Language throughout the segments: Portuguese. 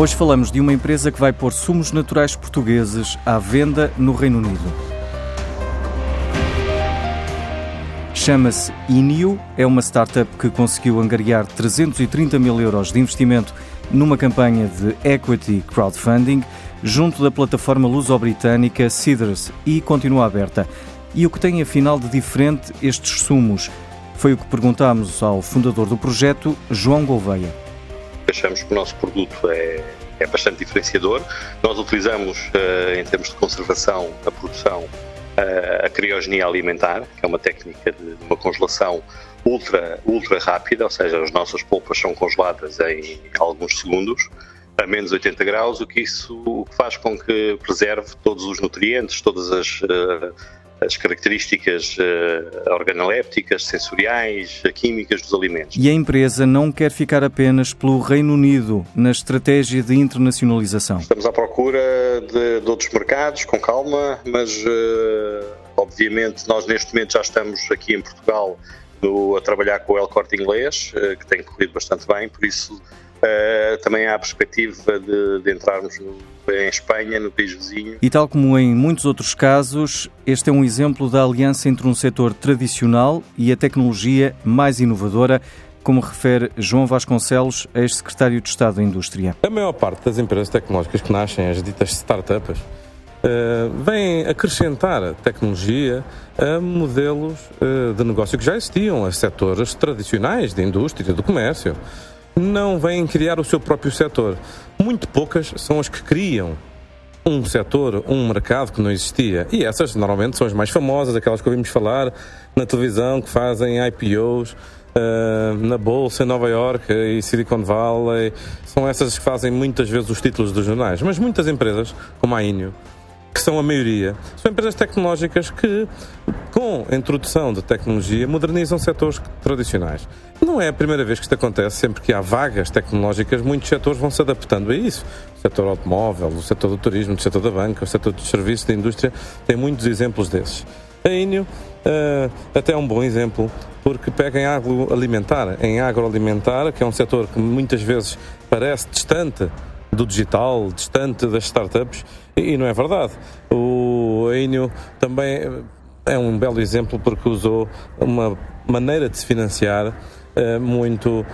Hoje falamos de uma empresa que vai pôr sumos naturais portugueses à venda no Reino Unido. Chama-se Inio, é uma startup que conseguiu angariar 330 mil euros de investimento numa campanha de equity crowdfunding junto da plataforma luso-britânica Cedars e continua aberta. E o que tem afinal de diferente estes sumos? Foi o que perguntámos ao fundador do projeto, João Gouveia achamos que o nosso produto é, é bastante diferenciador. Nós utilizamos, uh, em termos de conservação, a produção, uh, a criogenia alimentar, que é uma técnica de uma congelação ultra, ultra rápida, ou seja, as nossas polpas são congeladas em alguns segundos a menos 80 graus, o que isso faz com que preserve todos os nutrientes, todas as uh, as características uh, organolépticas, sensoriais, químicas dos alimentos. E a empresa não quer ficar apenas pelo Reino Unido na estratégia de internacionalização? Estamos à procura de, de outros mercados, com calma, mas uh, obviamente nós neste momento já estamos aqui em Portugal no, a trabalhar com o El Corte Inglês, uh, que tem corrido bastante bem, por isso também há a perspectiva de, de entrarmos no em Espanha, no país vizinho. E tal como em muitos outros casos, este é um exemplo da aliança entre um setor tradicional e a tecnologia mais inovadora, como refere João Vasconcelos, ex-secretário de Estado da Indústria. A maior parte das empresas tecnológicas que nascem, as ditas startups, Uh, vêm acrescentar tecnologia a modelos uh, de negócio que já existiam, a setores tradicionais de indústria, do comércio não vêm criar o seu próprio setor. Muito poucas são as que criam um setor, um mercado que não existia. E essas normalmente são as mais famosas, aquelas que ouvimos falar na televisão, que fazem IPOs. Uh, na Bolsa em Nova York e Silicon Valley, são essas que fazem muitas vezes os títulos dos jornais. Mas muitas empresas, como a Inio, que são a maioria, são empresas tecnológicas que, com a introdução de tecnologia, modernizam setores tradicionais. Não é a primeira vez que isto acontece, sempre que há vagas tecnológicas, muitos setores vão se adaptando a isso. O setor automóvel, o setor do turismo, o setor da banca, o setor dos serviços, da indústria, tem muitos exemplos desses. A Inio uh, até é um bom exemplo, porque pega em agroalimentar, em agroalimentar, que é um setor que muitas vezes parece distante do digital, distante das startups, e não é verdade. O Enio também é um belo exemplo porque usou uma maneira de se financiar uh, muito uh,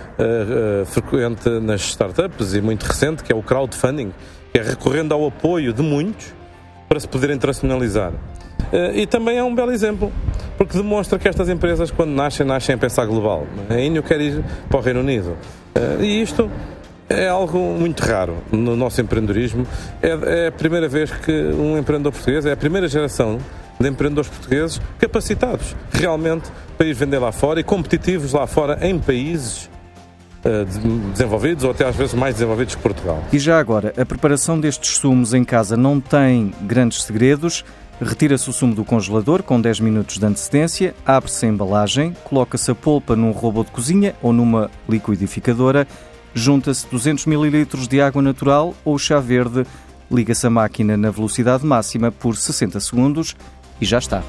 uh, frequente nas startups e muito recente, que é o crowdfunding, que é recorrendo ao apoio de muitos para se poder internacionalizar. e também é um belo exemplo, porque demonstra que estas empresas, quando nascem, nascem a pensar global. A Enio quer ir para o Reino Unido. e isto é algo muito raro no nosso empreendedorismo. É, é, a primeira vez que um empreendedor português, é a primeira geração de empreendedores portugueses capacitados realmente para ir vender lá fora e competitivos lá fora em países uh, desenvolvidos ou até às vezes mais desenvolvidos que Portugal. E já agora, a preparação destes sumos em casa não tem grandes segredos. Retira-se o sumo do congelador com 10 minutos de antecedência, abre-se a embalagem, coloca-se a polpa num robô de cozinha ou numa liquidificadora junta-se 200 ml de água natural ou chá verde, liga-se a máquina na velocidade máxima por 60 segundos e já está.